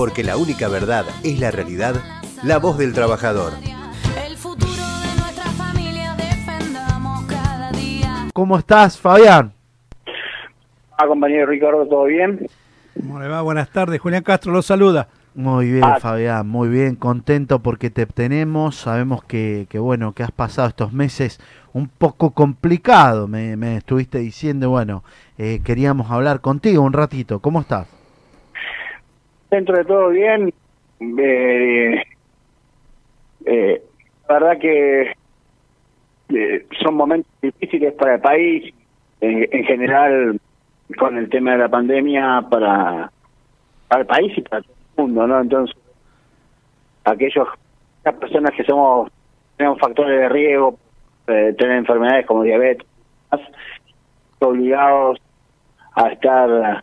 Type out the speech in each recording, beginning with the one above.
porque la única verdad es la realidad, la voz del trabajador. El futuro de nuestra familia defendamos cada día. ¿Cómo estás, Fabián? Ah, compañero Ricardo, ¿todo bien? ¿Cómo le va? Buenas tardes. Julián Castro los saluda. Muy bien, Ah. Fabián, muy bien, contento porque te tenemos. Sabemos que, que, bueno, que has pasado estos meses un poco complicado, me, me estuviste diciendo, bueno, eh, queríamos hablar contigo un ratito. ¿Cómo estás? Dentro de todo bien. Eh, eh, la verdad que eh, son momentos difíciles para el país, en, en general con el tema de la pandemia para, para el país y para todo el mundo, ¿no? Entonces, aquellos, las personas que somos, tenemos factores de riesgo, eh, tener enfermedades como diabetes, obligados a estar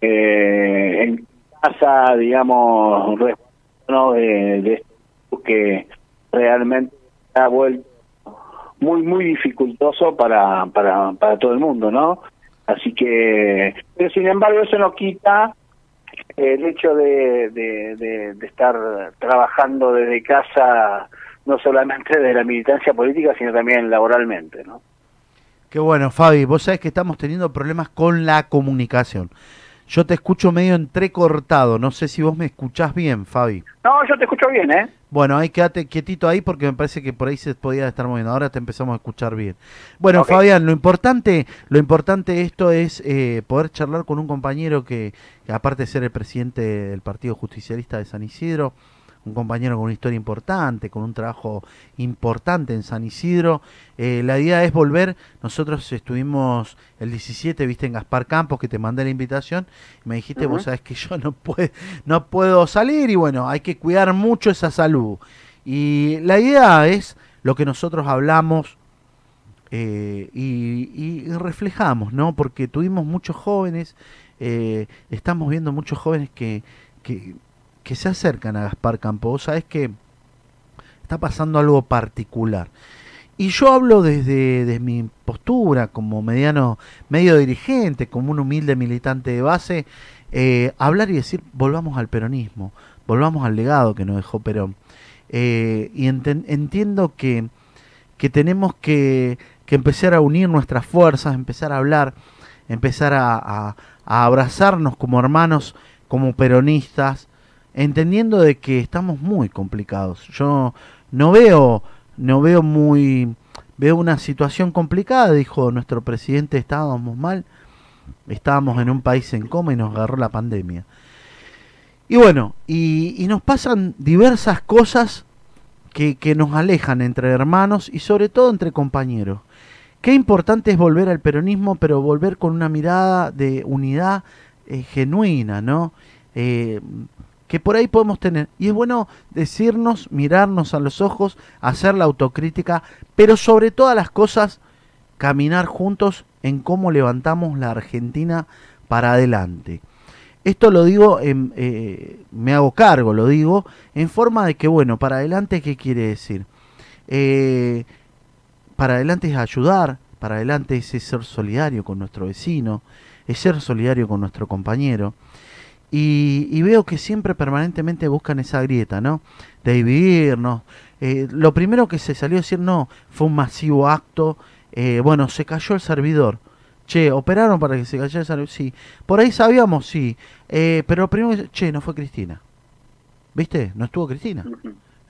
eh, en casa, digamos, resguardándonos de, de este que realmente ha vuelto muy, muy dificultoso para, para, para todo el mundo, ¿no? Así que, pero sin embargo, eso no quita el hecho de, de, de, de estar trabajando desde casa, no solamente de la militancia política, sino también laboralmente, ¿no? Qué bueno, Fabi, vos sabés que estamos teniendo problemas con la comunicación. Yo te escucho medio entrecortado, no sé si vos me escuchás bien, Fabi. No, yo te escucho bien, ¿eh? Bueno, ahí quédate quietito ahí porque me parece que por ahí se podía estar moviendo. Ahora te empezamos a escuchar bien. Bueno. Fabián, lo importante, lo importante de esto es eh, poder charlar con un compañero que, que aparte de ser el presidente del Partido Justicialista de San Isidro, un compañero con una historia importante, con un trabajo importante en San Isidro. Eh, la idea es volver. Nosotros estuvimos el 17, viste, en Gaspar Campos, que te mandé la invitación. Y me dijiste, vos sabés que yo no, puedo no puedo salir y bueno, hay que cuidar mucho esa salud. Y la idea es lo que nosotros hablamos eh, y, y reflejamos, ¿no? Porque tuvimos muchos jóvenes, eh, estamos viendo muchos jóvenes que, que, que se acercan a Gaspar Campo. Sabés que está pasando algo particular. Y yo hablo desde, desde mi postura como mediano, medio dirigente, como un humilde militante de base, eh, hablar y decir, volvamos al peronismo, volvamos al legado que nos dejó Perón. Eh, y entiendo que, que tenemos que, que empezar a unir nuestras fuerzas, empezar a hablar, empezar a- a abrazarnos como hermanos, como peronistas, entendiendo de que estamos muy complicados. Yo no veo, no veo muy, veo una situación complicada, dijo nuestro presidente, estábamos mal, estábamos en un país en coma y nos agarró la pandemia. Y bueno, y, nos pasan diversas cosas que, que nos alejan entre hermanos y sobre todo entre compañeros. Qué importante es volver al peronismo, pero volver con una mirada de unidad eh, genuina, ¿no? Eh, que por ahí podemos tener. Y es bueno decirnos, mirarnos a los ojos, hacer la autocrítica, pero sobre todas las cosas, caminar juntos en cómo levantamos la Argentina para adelante. Esto lo digo, en, eh, me hago cargo, lo digo, en forma de que, bueno, para adelante, ¿qué quiere decir? Eh, para adelante es ayudar, para adelante es ser solidario con nuestro vecino, es ser solidario con nuestro compañero. Y, y veo que siempre permanentemente buscan esa grieta, ¿no? De dividirnos. Eh, lo primero que se salió a decir, no, fue un masivo acto. eh, bueno, se cayó el servidor. Che, operaron para que se cayera el servidor. Sí. Por ahí sabíamos, sí. Eh, pero lo primero que. Che, no fue Cristina. ¿Viste? No estuvo Cristina.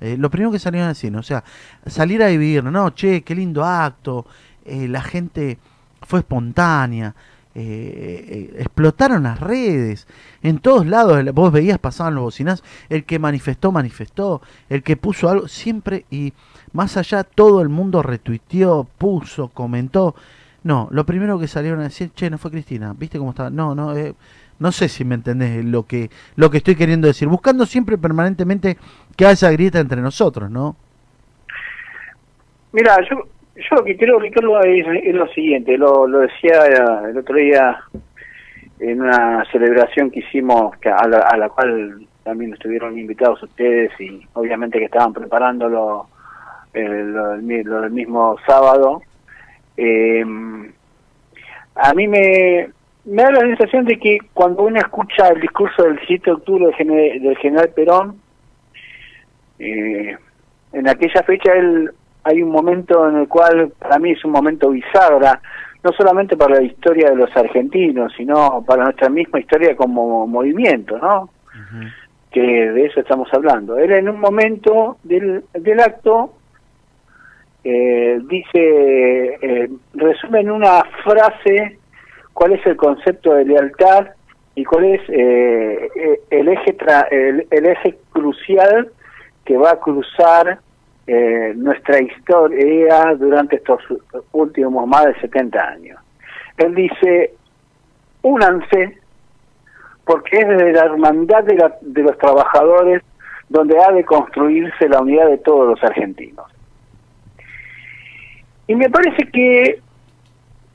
Eh, lo primero que salieron a decir, ¿no? o sea, salir a dividir, no, che, qué lindo acto, eh, la gente fue espontánea, eh, explotaron las redes, en todos lados, vos veías, pasaban los bocinazos, el que manifestó, manifestó, el que puso algo, siempre y más allá todo el mundo retuiteó, puso, comentó. No, lo primero que salieron a decir, che, no fue Cristina, ¿viste cómo estaba? No, no, eh, no sé si me entendés lo que, lo que estoy queriendo decir, buscando siempre permanentemente que haya grieta entre nosotros, ¿no? Mira, yo, yo lo que creo, Ricardo, es, lo siguiente, lo, lo decía el otro día en una celebración que hicimos, a, la, cual también estuvieron invitados ustedes y obviamente que estaban preparándolo eh, lo, lo del mismo sábado. Eh, a mí me, me da la sensación de que cuando uno escucha el discurso del 7 de octubre del general Perón, eh, en aquella fecha él, hay un momento en el cual para mí es un momento bisagra, no solamente para la historia de los argentinos, sino para nuestra misma historia como movimiento, ¿no? Que de eso estamos hablando. Él en un momento del, del acto eh, dice, eh, resume en una frase cuál es el concepto de lealtad y cuál es eh, eh, el eje tra- el, el eje crucial que va a cruzar eh, nuestra historia durante estos últimos más de 70 años. Él dice, únanse porque es desde la hermandad de, los trabajadores donde ha de construirse la unidad de todos los argentinos. Y me parece que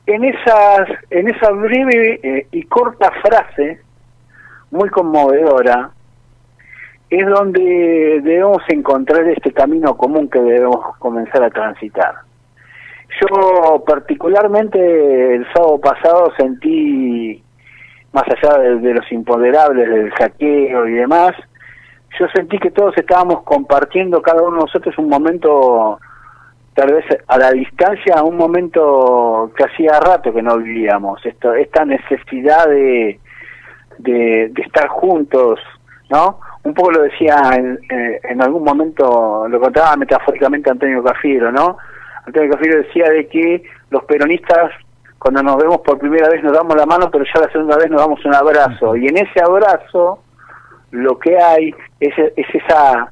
en esas en esa breve eh, y corta frase muy conmovedora es donde debemos encontrar este camino común que debemos comenzar a transitar. Yo particularmente el sábado pasado sentí, más allá de, los imponderables, del saqueo y demás, yo sentí que todos estábamos compartiendo cada uno de nosotros un momento tal vez a la distancia un momento que hacía rato que no vivíamos esto esta necesidad de, de estar juntos no un poco lo decía en, eh, en algún momento lo contaba metafóricamente Antonio Cafiero no Antonio Cafiero decía de que los peronistas cuando nos vemos por primera vez nos damos la mano pero ya la segunda vez nos damos un abrazo. Y en ese abrazo lo que hay es, es esa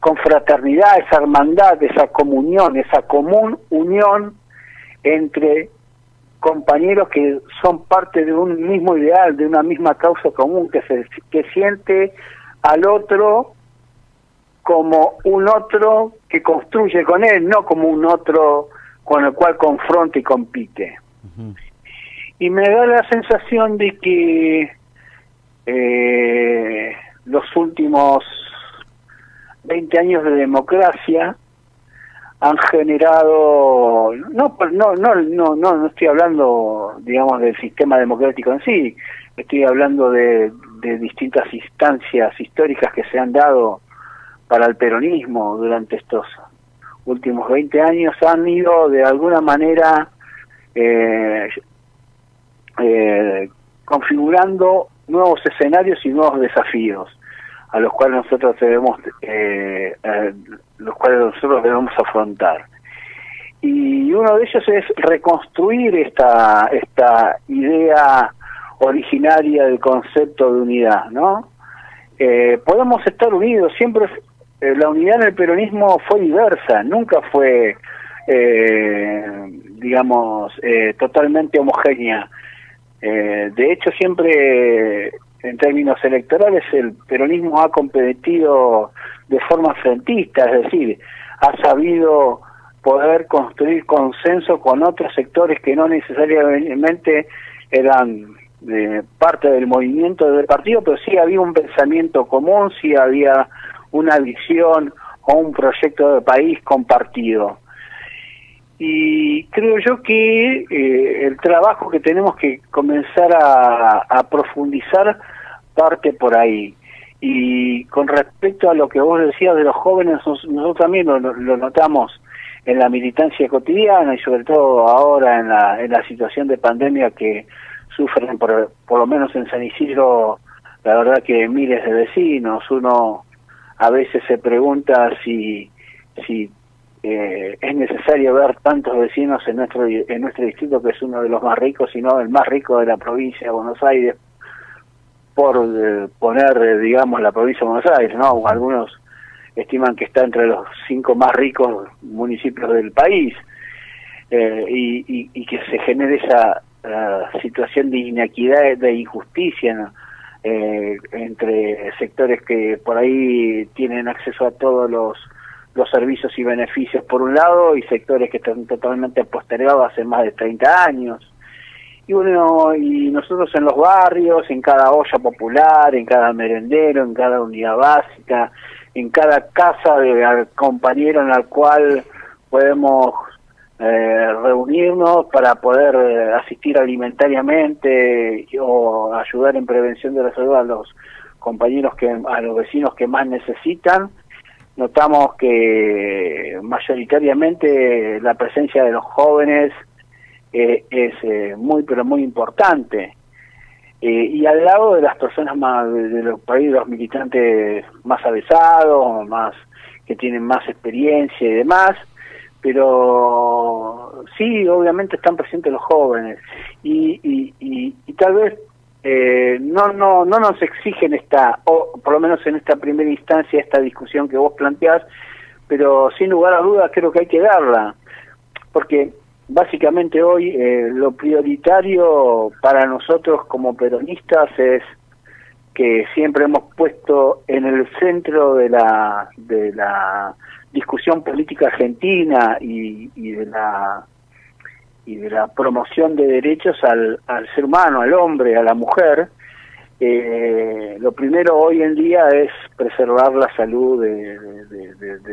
confraternidad, esa hermandad, esa comunión, esa común unión entre compañeros que son parte de un mismo ideal, de una misma causa común, que se que siente al otro como un otro que construye con él, no como un otro con el cual confronta y compite. Y me da la sensación de que eh, los últimos 20 años de democracia han generado no no no no no no estoy hablando digamos del sistema democrático en sí estoy hablando de, de distintas instancias históricas que se han dado para el peronismo durante estos últimos 20 años han ido de alguna manera eh, eh, configurando nuevos escenarios y nuevos desafíos a los cuales nosotros debemos eh, los cuales nosotros debemos afrontar. Y uno de ellos es reconstruir esta esta idea originaria del concepto de unidad no eh, podemos estar unidos siempre eh, la unidad en el peronismo fue diversa nunca fue eh, digamos eh, totalmente homogénea. Eh, de hecho siempre en términos electorales el peronismo ha competido de forma frentista, es decir, ha sabido poder construir consenso con otros sectores que no necesariamente eran eh, parte del movimiento del partido, pero sí había un pensamiento común, sí había una visión o un proyecto de país compartido. Y creo yo que eh, el trabajo que tenemos que comenzar a, profundizar parte por ahí. Y con respecto a lo que vos decías de los jóvenes, nos- nosotros también lo, lo notamos en la militancia cotidiana y sobre todo ahora en la, en la situación de pandemia que sufren, por, por lo menos en San Isidro, la verdad que miles de vecinos. Uno a veces se pregunta si, si eh, es necesario ver tantos vecinos en nuestro en nuestro distrito que es uno de los más ricos, sino el más rico de la provincia de Buenos Aires, por eh, poner, eh, digamos, la provincia de Buenos Aires, ¿no? Algunos estiman que está entre los cinco más ricos municipios del país y, y, y que se genere esa eh, situación de inequidad, de injusticia eh, entre sectores que por ahí tienen acceso a todos los los servicios y beneficios por un lado y sectores que están totalmente postergados hace más de 30 años. Y bueno, y nosotros en los barrios, en cada olla popular, en cada merendero, en cada unidad básica, en cada casa de compañero en la cual podemos eh, reunirnos para poder eh, asistir alimentariamente o ayudar en prevención de la salud a los compañeros que a los vecinos que más necesitan. Notamos que mayoritariamente la presencia de los jóvenes eh, es muy pero muy importante. Y al lado de las personas más de los países los militantes más avesados más que tienen más experiencia y demás pero sí obviamente están presentes los jóvenes. Y, y, tal vez eh, no no no nos exigen esta o por lo menos en esta primera instancia esta discusión que vos planteás pero sin lugar a dudas creo que hay que darla. Porque básicamente hoy eh, lo prioritario para nosotros como peronistas es que siempre hemos puesto en el centro de la de la discusión política argentina y, y de la y de la promoción de derechos al, al ser humano, al hombre, a la mujer, eh, lo primero hoy en día es preservar la salud de,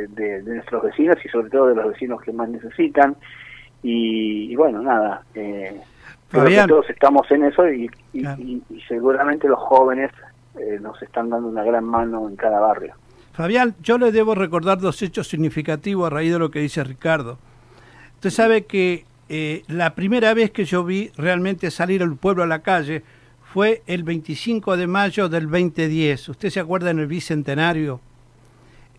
de, nuestros vecinos y sobre todo de los vecinos que más necesitan. Y, y bueno, nada, eh, creo que Fabián. todos estamos en eso y, y- y seguramente los jóvenes eh, nos están dando una gran mano en cada barrio. Fabián, yo le debo recordar dos hechos significativos a raíz de lo que dice Ricardo. Usted sabe que eh, la primera vez que yo vi realmente salir al pueblo a la calle fue el 25 de mayo del 2010. ¿Usted se acuerda en el Bicentenario?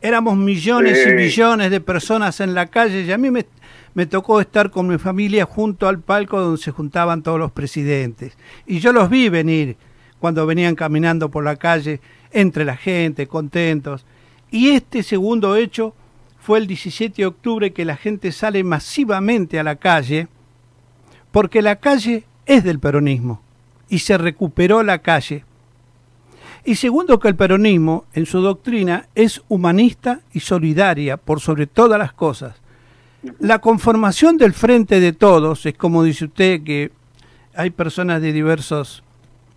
Éramos millones y millones de personas en la calle y a mí me, me tocó estar con mi familia junto al palco donde se juntaban todos los presidentes. Y yo los vi venir cuando venían caminando por la calle entre la gente, contentos. Y este segundo hecho fue el 17 de octubre que la gente sale masivamente a la calle, porque la calle es del peronismo y se recuperó la calle. Y segundo que el peronismo, en su doctrina, es humanista y solidaria por sobre todas las cosas. La conformación del frente de todos es como dice usted que hay personas de diversos,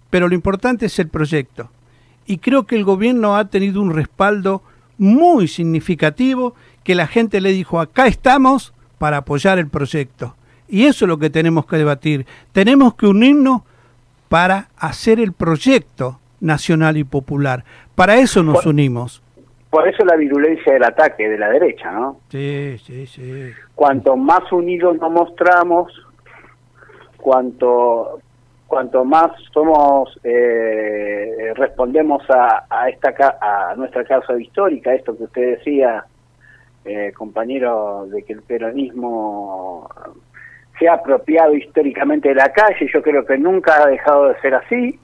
pero lo importante es el proyecto. Y creo que el gobierno ha tenido un respaldo muy significativo que la gente le dijo, acá estamos para apoyar el proyecto. Y eso es lo que tenemos que debatir. Tenemos que unirnos para hacer el proyecto nacional y popular. Para eso nos Por- unimos. Por eso la virulencia del ataque de la derecha, ¿no? Sí, sí, sí. cuanto más unidos nos mostramos, cuanto cuanto más somos eh, respondemos a, a esta a nuestra causa histórica, esto que usted decía, eh, compañero, de que el peronismo se ha apropiado históricamente de la calle, yo creo que nunca ha dejado de ser así.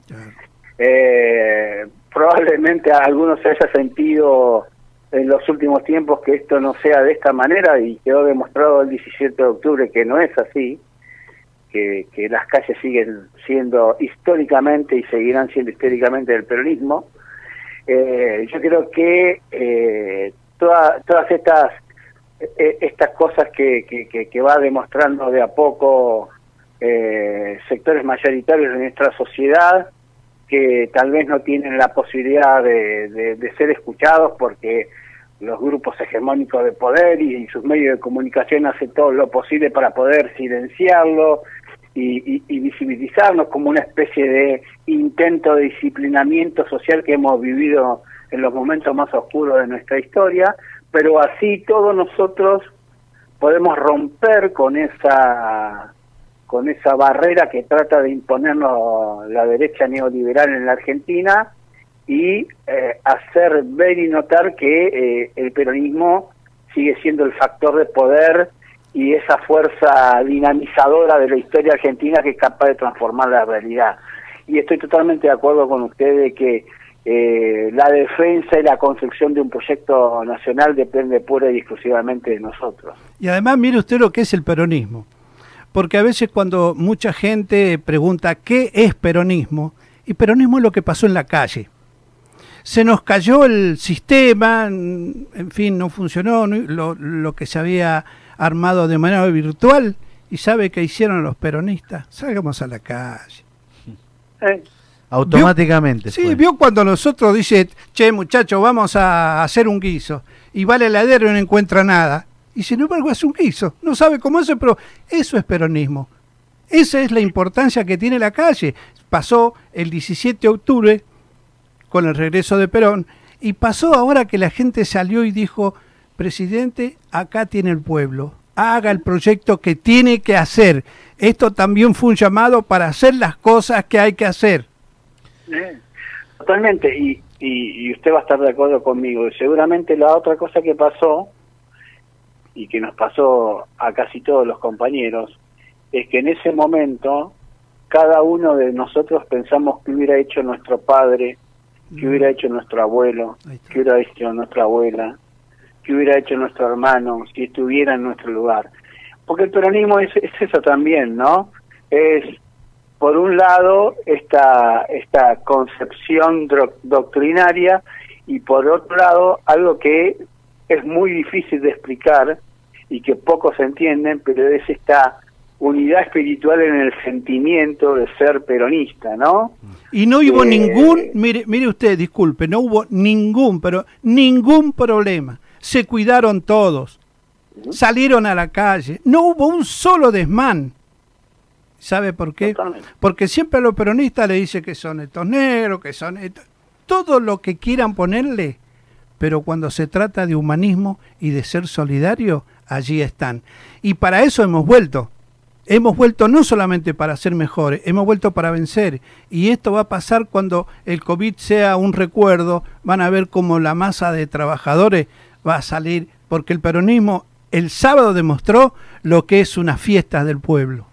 Eh, probablemente a algunos se haya sentido en los últimos tiempos que esto no sea de esta manera y quedó demostrado el 17 de octubre que no es así, que, las calles siguen siendo históricamente y seguirán siendo históricamente del peronismo. Eh, yo creo que eh, toda- todas estas eh, estas cosas que, que, va demostrando de a poco eh, sectores mayoritarios de nuestra sociedad que tal vez no tienen la posibilidad de, ser escuchados porque los grupos hegemónicos de poder y, sus medios de comunicación hacen todo lo posible para poder silenciarlo y, y- y visibilizarnos como una especie de intento de disciplinamiento social que hemos vivido en los momentos más oscuros de nuestra historia, pero así todos nosotros podemos romper con esa con esa barrera que trata de imponernos la derecha neoliberal en la Argentina y eh, hacer ver y notar que eh, el peronismo sigue siendo el factor de poder y esa fuerza dinamizadora de la historia argentina que es capaz de transformar la realidad. Y estoy totalmente de acuerdo con usted de que eh, la defensa y la construcción de un proyecto nacional depende pura y exclusivamente de nosotros. Y además mire usted lo que es el peronismo. Porque a veces cuando mucha gente pregunta qué es peronismo, y peronismo es lo que pasó en la calle. Se nos cayó el sistema, en fin, no funcionó lo que se había armado de manera virtual. ¿Y sabe qué hicieron los peronistas? Salgamos a la calle. ¿Eh? Automáticamente. Sí, fue. vio cuando nosotros dice, che muchachos, vamos a hacer un guiso. Y va al heladero y no encuentra nada. y sin embargo hace un guiso. No sabe cómo hace, pero eso es peronismo. Esa es la importancia que tiene la calle. Pasó el 17 de octubre con el regreso de Perón y pasó ahora que la gente salió y dijo, presidente, acá tiene el pueblo, haga el proyecto que tiene que hacer. Esto también fue un llamado para hacer las cosas que hay que hacer. Eh, Totalmente, y, y, y usted va a estar de acuerdo conmigo. Seguramente la otra cosa que pasó, y que nos pasó a casi todos los compañeros, es que en ese momento cada uno de nosotros pensamos que hubiera hecho nuestro padre, que hubiera hecho nuestro abuelo, que hubiera hecho nuestra abuela, que hubiera hecho nuestro hermano, si estuviera en nuestro lugar. Porque el peronismo es, es eso también, ¿no? Es, por un lado, esta, esta concepción doctrinaria y por otro lado, algo que es muy difícil de explicar y que pocos entienden, pero es esta unidad espiritual en el sentimiento de ser peronista, ¿no? Y no hubo Eh, ningún, mire, mire usted, disculpe, no hubo ningún, pero ningún problema. Se cuidaron todos, salieron a la calle, no hubo un solo desmán. ¿Sabe por qué? Totalmente. Porque siempre a los peronistas le dice que son estos negros, que son estos- todo lo que quieran ponerle, pero cuando se trata de humanismo y de ser solidario, allí están. Y para eso hemos vuelto. Hemos vuelto no solamente para ser mejores, hemos vuelto para vencer. Y esto va a pasar cuando el COVID sea un recuerdo. Van a ver cómo la masa de trabajadores va a salir, porque el peronismo el sábado demostró lo que es una fiesta del pueblo.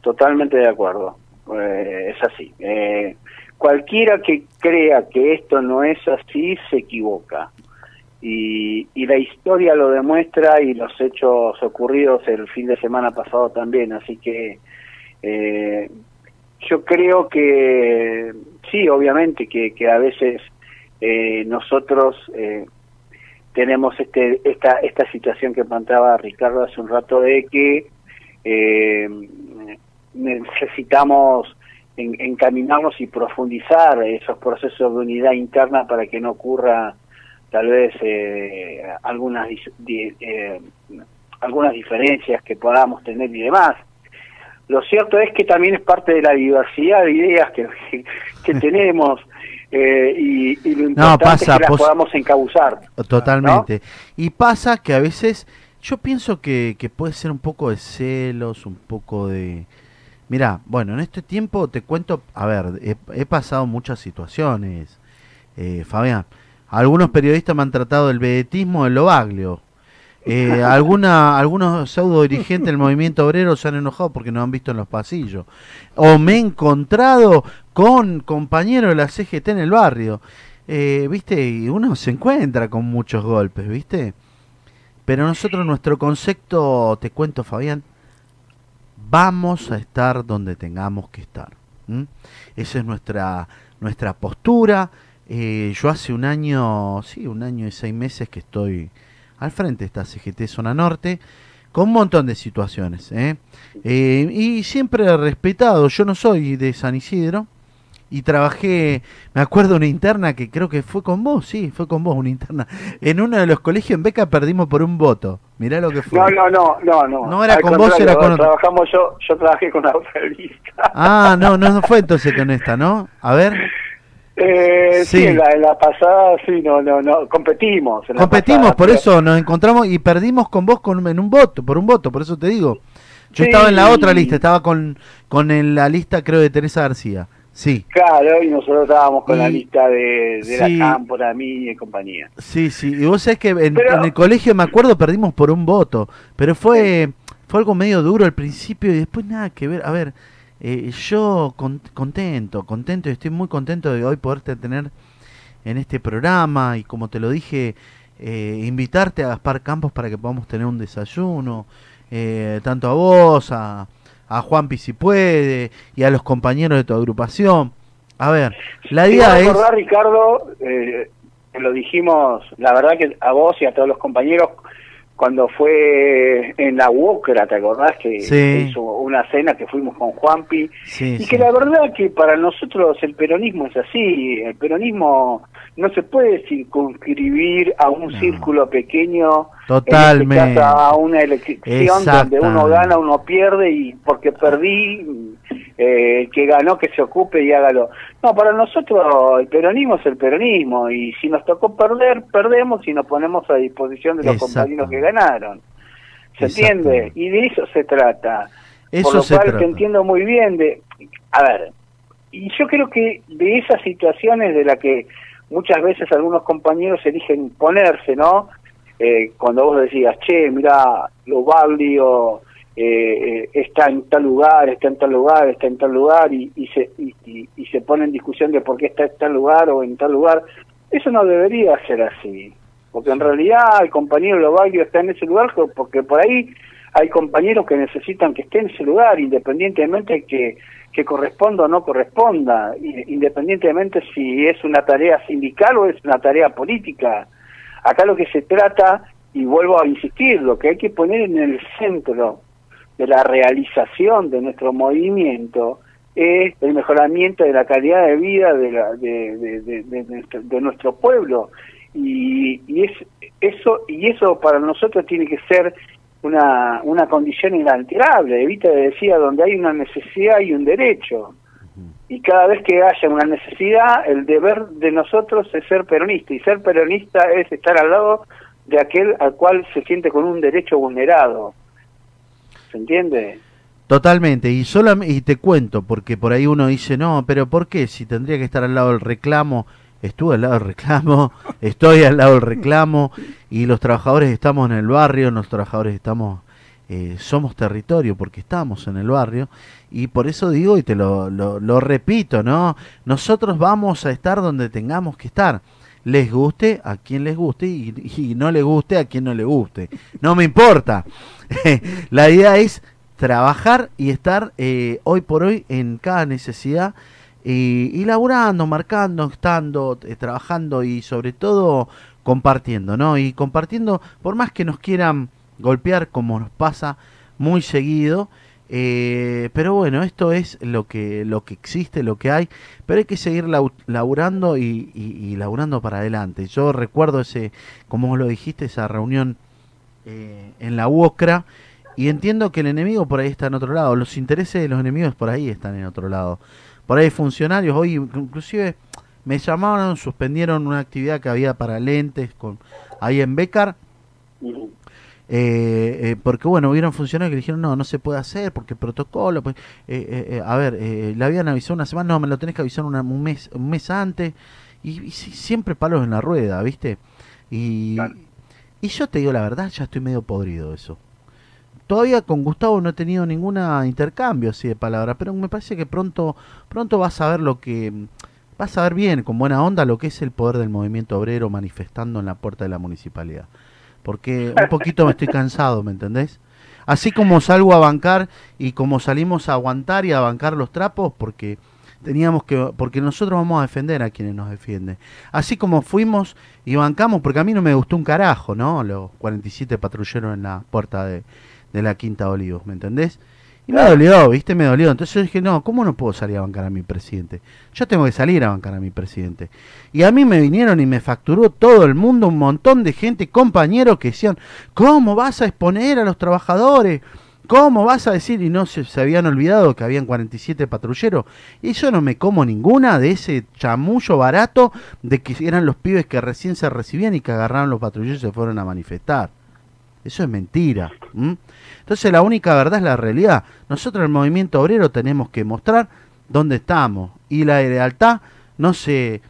Totalmente de acuerdo. Eh, es así. Eh, cualquiera que crea que esto no es así se equivoca. Y, y la historia lo demuestra y los hechos ocurridos el fin de semana pasado también. Así que eh, yo creo que sí, obviamente que, que a veces nosotros tenemos este esta esta situación que planteaba Ricardo hace un rato de que eh, necesitamos en- encaminarnos y profundizar esos procesos de unidad interna para que no ocurra tal vez eh, algunas di- eh, algunas diferencias que podamos tener y demás. Lo cierto es que también es parte de la diversidad de ideas que, que tenemos eh, y, y lo importante pasa, es que las podamos encauzar. Totalmente. Y pasa que a veces yo pienso que, que puede ser un poco de celos, un poco de... Mira, bueno, en este tiempo te cuento, a ver, he, he pasado muchas situaciones, eh, Fabián. Algunos periodistas me han tratado del vedetismo del Lobaglio. Eh, algunos pseudo dirigentes del movimiento obrero se han enojado porque no han visto en los pasillos. O me he encontrado con compañeros de la CGT en el barrio. Eh, ¿Viste? Y uno se encuentra con muchos golpes, ¿viste? Pero nosotros, nuestro concepto, te cuento, Fabián, vamos a estar donde tengamos que estar. Esa es nuestra, nuestra postura. Eh, yo hace un año, sí, un año y seis meses que estoy al frente de esta CGT Zona Norte, con un montón de situaciones. ¿eh? Eh, y siempre respetado, yo no soy de San Isidro, y trabajé, me acuerdo una interna que creo que fue con vos, sí, fue con vos una interna. En uno de los colegios en Beca perdimos por un voto. Mirá lo que fue. No, no, no, no, no. No era Al con vos, era con otro. Trabajamos yo, yo trabajé con la otra lista. Ah, no, no, no fue entonces con esta, ¿no? A ver. Eh, sí, Sí. en, la, en la pasada sí, no, no, no, competimos. en Competimos, pasada, por pero- eso nos encontramos y perdimos con vos con, en un voto, por un voto, por eso te digo. Yo Sí. estaba en la otra lista, estaba con, con el- la lista creo de Teresa García. Sí, Claro, y nosotros estábamos con la lista de, de sí. la Cámpora, mí y compañía. sí, sí. Y vos sabés que en, Pero- en el colegio me acuerdo perdimos por un voto, pero fue, fue algo medio duro al principio y después nada que ver. A ver, eh, yo con- contento, contento estoy muy contento de hoy poderte tener en este programa y como te lo dije, eh, invitarte a Gaspar Campos para que podamos tener un desayuno, eh, tanto a vos, a, a Juanpi si puede y a los compañeros de tu agrupación. A ver, la idea es... recordar, Ricardo, eh, lo dijimos, la verdad que a vos y a todos los compañeros, cuando fue en la UOCRA, ¿te acordás? Que Sí. hizo una cena que fuimos con Juanpi. Sí, Y sí. que la verdad que para nosotros el peronismo es así, el peronismo no se puede circunscribir a un No. círculo pequeño, Totalmente. en este caso, a una elección donde uno gana, uno pierde y porque perdí, eh, el que ganó que se ocupe y hágalo. No, para nosotros el peronismo es el peronismo y si nos tocó perder, perdemos y nos ponemos a disposición de los compañeros que ganaron. ¿Se entiende? Y de eso se trata. Eso Por lo se cual trata. te entiendo muy bien de... A ver, y yo creo que de esas situaciones de las que muchas veces algunos compañeros eligen ponerse, ¿no? Eh, cuando vos decías, che, mira, lo Baglio eh, eh, está en tal lugar, está en tal lugar, está en tal lugar, y, y se, y, y- y se pone en discusión de por qué está en tal lugar o en tal lugar, eso no debería ser así. Porque en realidad el compañero Lobaglio está en ese lugar porque por ahí hay compañeros que necesitan que esté en ese lugar, independientemente que, que corresponda o no corresponda, independientemente si es una tarea sindical o es una tarea política. Acá lo que se trata, y vuelvo a insistir, lo que hay que poner en el centro de la realización de nuestro movimiento es el mejoramiento de la calidad de vida de, la- de, de- de- nuestro, de nuestro pueblo y, y es eso y eso para nosotros tiene que ser una, una condición inalterable. Evita decía donde hay una necesidad y un derecho. Y cada vez que haya una necesidad, el deber de nosotros es ser peronista. Y ser peronista es estar al lado de aquel al cual se siente con un derecho vulnerado. ¿Se entiende? Totalmente, y solam- y te cuento, porque por ahí uno dice, no, pero ¿por qué? Si tendría que estar al lado del reclamo, estuve al lado del reclamo, estoy al lado del reclamo, y los trabajadores estamos en el barrio, los trabajadores estamos, eh, somos territorio porque estamos en el barrio, y por eso digo y te lo, lo, repito, ¿no? Nosotros vamos a estar donde tengamos que estar. Les guste a quien les guste y, y no le guste a quien no le guste. No me importa. La idea es trabajar y estar eh, hoy por hoy en cada necesidad y, laburando, marcando, estando, eh, trabajando y sobre todo compartiendo, ¿no? Y compartiendo, por más que nos quieran golpear como nos pasa muy seguido, eh, pero bueno, esto es lo que, lo que existe, lo que hay, pero hay que seguir laburando y laburando para adelante. Yo recuerdo ese, como vos lo dijiste, esa reunión eh, en la UOCRA y entiendo que el enemigo por ahí está en otro lado, los intereses de los enemigos por ahí están en otro lado. Por ahí funcionarios, hoy inclusive me llamaron, suspendieron una actividad que había para lentes con ahí en Becar, eh, eh, porque bueno, hubieron funcionarios que dijeron, no, no se puede hacer, porque protocolo, pues, eh, a ver, le habían avisado una semana, no, me lo tenés que avisar una- un, mes, un mes antes, y, y siempre palos en la rueda, ¿viste? Y, Claro. y yo te digo la verdad, ya estoy medio podrido de eso. Todavía con Gustavo no he tenido ninguna intercambio así de palabras, pero me parece que pronto, pronto vas a ver lo que, vas a ver bien, con buena onda, lo que es el poder del movimiento obrero manifestando en la puerta de la municipalidad porque un poquito me estoy cansado, ¿me entendés? Así como salgo a bancar y como salimos a aguantar y a bancar los trapos, porque teníamos que, porque nosotros vamos a defender a quienes nos defienden. Así como fuimos y bancamos, porque a mí no me gustó un carajo, ¿no? Los 47 patrulleros en la puerta de, de la Quinta Olivos, ¿me entendés? Y me dolió, ¿viste? Me dolió. Entonces yo dije, no, ¿cómo no puedo salir a bancar a mi presidente? Yo tengo que salir a bancar a mi presidente. Y a mí me vinieron y me facturó todo el mundo, un montón de gente, compañeros que decían, ¿cómo vas a exponer a los trabajadores? ¿Cómo vas a decir? Y no se, se habían olvidado que habían 47 patrulleros. Y yo no me como ninguna de ese chamullo barato de que eran los pibes que recién se recibían y que agarraron los patrulleros y se fueron a manifestar. Eso es mentira. Entonces la única verdad es la realidad. Nosotros el movimiento obrero tenemos que mostrar dónde estamos. Y la lealtad no se,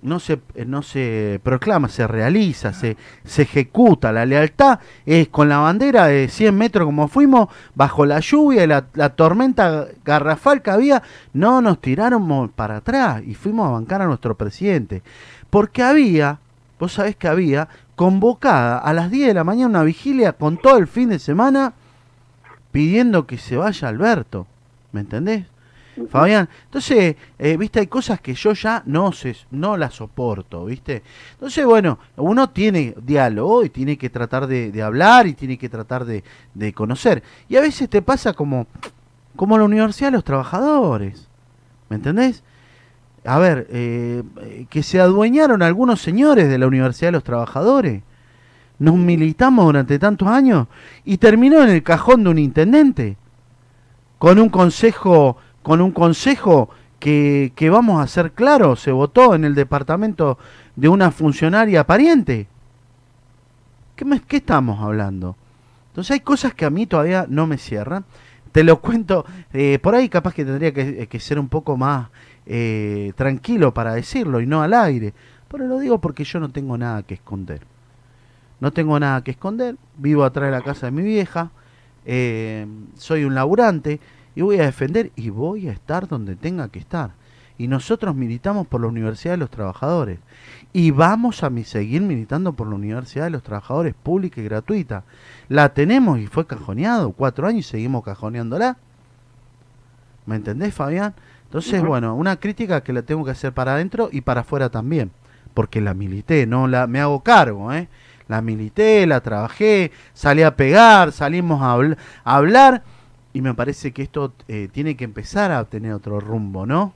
no se, eh, no se proclama, se realiza, se, se ejecuta. La lealtad es con la bandera de 100 metros como fuimos, bajo la lluvia y la, la tormenta garrafal que había, no nos tiraron para atrás y fuimos a bancar a nuestro presidente. Porque había, vos sabés que había, convocada a las 10 de la mañana una vigilia con todo el fin de semana pidiendo que se vaya Alberto. ¿Me entendés? Fabián, entonces, eh, viste, hay cosas que yo ya no sé, no las soporto, viste. Entonces, bueno, uno tiene diálogo y tiene que tratar de, de hablar y tiene que tratar de, de conocer. Y a veces te pasa como, como la universidad de los trabajadores, ¿me entendés? A ver, eh, eh, que se adueñaron algunos señores de la Universidad de los Trabajadores. Nos militamos durante tantos años y terminó en el cajón de un intendente con un consejo, con un consejo que, que vamos a ser claros, se votó en el departamento de una funcionaria pariente. ¿Qué, me- qué estamos hablando? Entonces hay cosas que a mí todavía no me cierran. Te lo cuento, eh, por ahí capaz que tendría que, que ser un poco más eh, tranquilo para decirlo y no al aire. Pero lo digo porque yo no tengo nada que esconder. No tengo nada que esconder, vivo atrás de la casa de mi vieja, eh, soy un laburante y voy a defender y voy a estar donde tenga que estar. Y nosotros militamos por la Universidad de los Trabajadores. Y vamos a seguir militando por la Universidad de los Trabajadores pública y gratuita. La tenemos y fue cajoneado cuatro años y seguimos cajoneándola. ¿Me entendés, Fabián? Entonces, bueno, una crítica que la tengo que hacer para adentro y para afuera también. Porque la milité, no la me hago cargo, ¿eh? La milité, la trabajé, salí a pegar, salimos a, habl- a hablar y me parece que esto eh, tiene que empezar a tener otro rumbo, ¿no?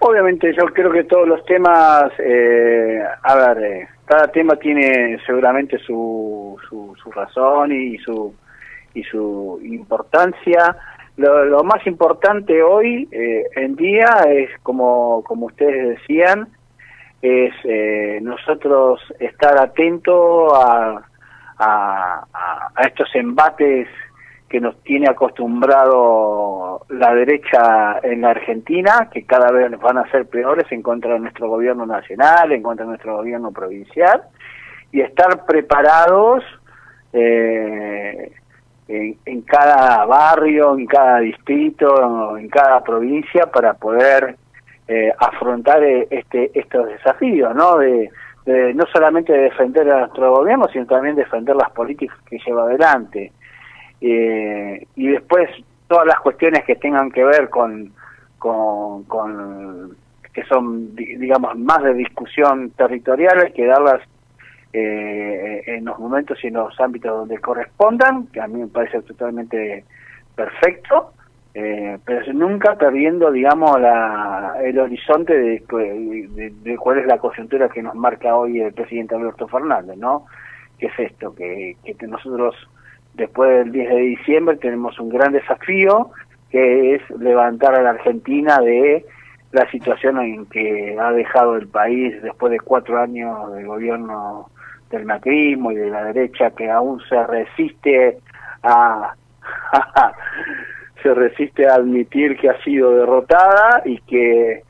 Obviamente yo creo que todos los temas, eh, a ver, eh, cada tema tiene seguramente su, su, su razón y su, y su importancia. Lo, lo más importante hoy eh, en día es, como, como ustedes decían, es eh, nosotros estar atentos a, a, estos embates que nos tiene acostumbrado la derecha en la Argentina, que cada vez van a ser peores en contra de nuestro gobierno nacional, en contra de nuestro gobierno provincial, y estar preparados eh, en, cada barrio, en cada distrito, en cada provincia para poder eh, afrontar eh, este estos desafíos, ¿no? De, no solamente de defender a nuestro gobierno, sino también defender las políticas que lleva adelante. Eh, y después todas las cuestiones que tengan que ver con, con, con que son, di- digamos, más de discusión territorial, hay que darlas eh, en los momentos y en los ámbitos donde correspondan, que a mí me parece totalmente perfecto, eh, pero nunca perdiendo, digamos, la, el horizonte de, de, de cuál es la coyuntura que nos marca hoy el presidente Alberto Fernández, ¿no? Que es esto, que, que nosotros después del 10 de diciembre tenemos un gran desafío, que es levantar a la Argentina de la situación en que ha dejado el país después de cuatro años de gobierno del macrismo y de la derecha que aún se resiste a se resiste a admitir que ha sido derrotada y que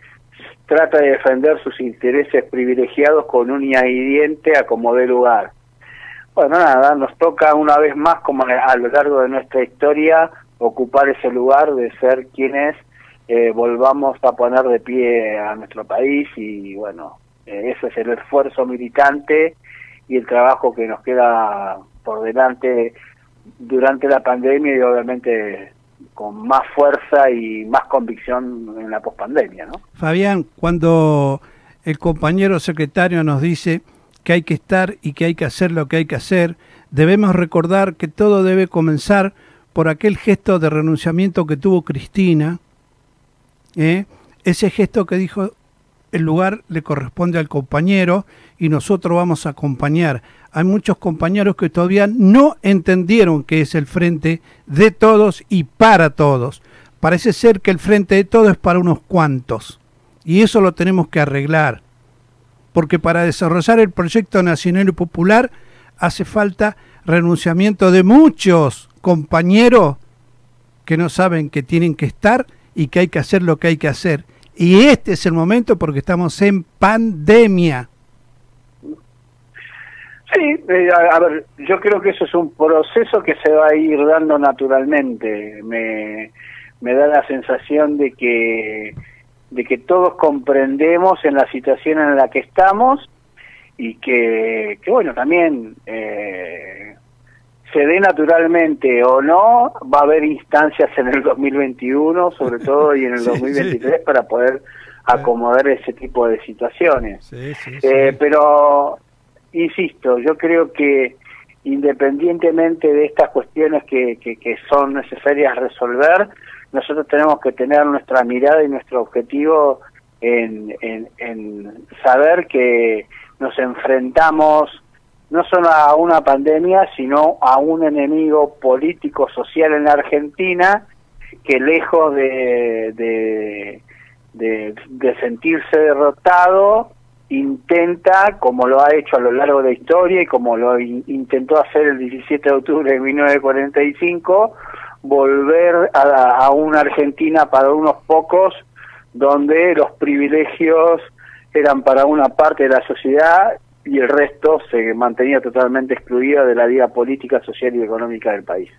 trata de defender sus intereses privilegiados con uña y diente a como dé lugar. Bueno, nada, nos toca una vez más, como a lo largo de nuestra historia, ocupar ese lugar de ser quienes eh, volvamos a poner de pie a nuestro país y bueno, eh, ese es el esfuerzo militante y el trabajo que nos queda por delante durante la pandemia y obviamente con más fuerza y más convicción en la pospandemia, ¿no? Fabián, cuando el compañero secretario nos dice que hay que estar y que hay que hacer lo que hay que hacer, debemos recordar que todo debe comenzar por aquel gesto de renunciamiento que tuvo Cristina, ¿eh? ese gesto que dijo el lugar le corresponde al compañero y nosotros vamos a acompañar. Hay muchos compañeros que todavía no entendieron que es el frente de todos y para todos. Parece ser que el frente de todos es para unos cuantos y eso lo tenemos que arreglar. Porque para desarrollar el proyecto nacional y popular hace falta renunciamiento de muchos compañeros que no saben que tienen que estar y que hay que hacer lo que hay que hacer. Y este es el momento porque estamos en pandemia. Sí, eh, a, a ver, yo creo que eso es un proceso que se va a ir dando naturalmente. Me, me da la sensación de que de que todos comprendemos en la situación en la que estamos y que, que bueno, también eh, se dé naturalmente o no, va a haber instancias en el 2021, sobre todo, y en el Sí, 2023 para poder acomodar ese tipo de situaciones. Sí, sí, Eh, pero, insisto, yo creo que independientemente de estas cuestiones que, que, que son necesarias resolver, nosotros tenemos que tener nuestra mirada y nuestro objetivo en, en, en saber que nos enfrentamos no solo a una pandemia, sino a un enemigo político, social en la Argentina, que lejos de, de, de, sentirse derrotado, intenta, como lo ha hecho a lo largo de la historia y como lo in- intentó hacer el 17 de octubre de 1945, volver a, a una Argentina para unos pocos donde los privilegios eran para una parte de la sociedad y el resto se mantenía totalmente excluida de la vida política, social y económica del país.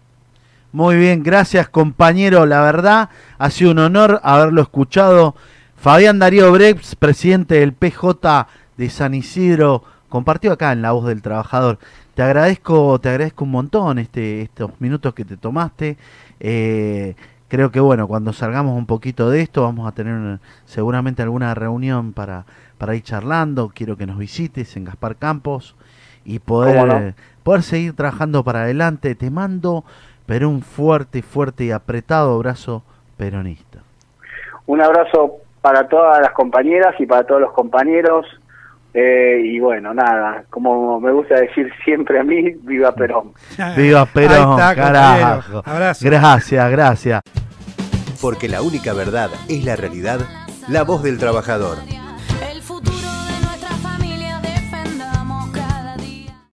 Muy bien, gracias compañero. La verdad, ha sido un honor haberlo escuchado. Fabián Darío Breps, presidente del PJ de San Isidro, compartió acá en La Voz del Trabajador. Te agradezco, te agradezco un montón este, estos minutos que te tomaste. Eh, creo que bueno, cuando salgamos un poquito de esto, vamos a tener seguramente alguna reunión para, para ir charlando. Quiero que nos visites en Gaspar Campos y poder, poder seguir trabajando para adelante. Te mando, pero un fuerte, fuerte y apretado abrazo peronista. Un abrazo para todas las compañeras y para todos los compañeros. eh, y bueno, nada, como me gusta decir siempre a mí, viva Perón. Viva Perón, está, carajo. Abrazo. Gracias, gracias. Porque la única verdad es la realidad, la voz del trabajador.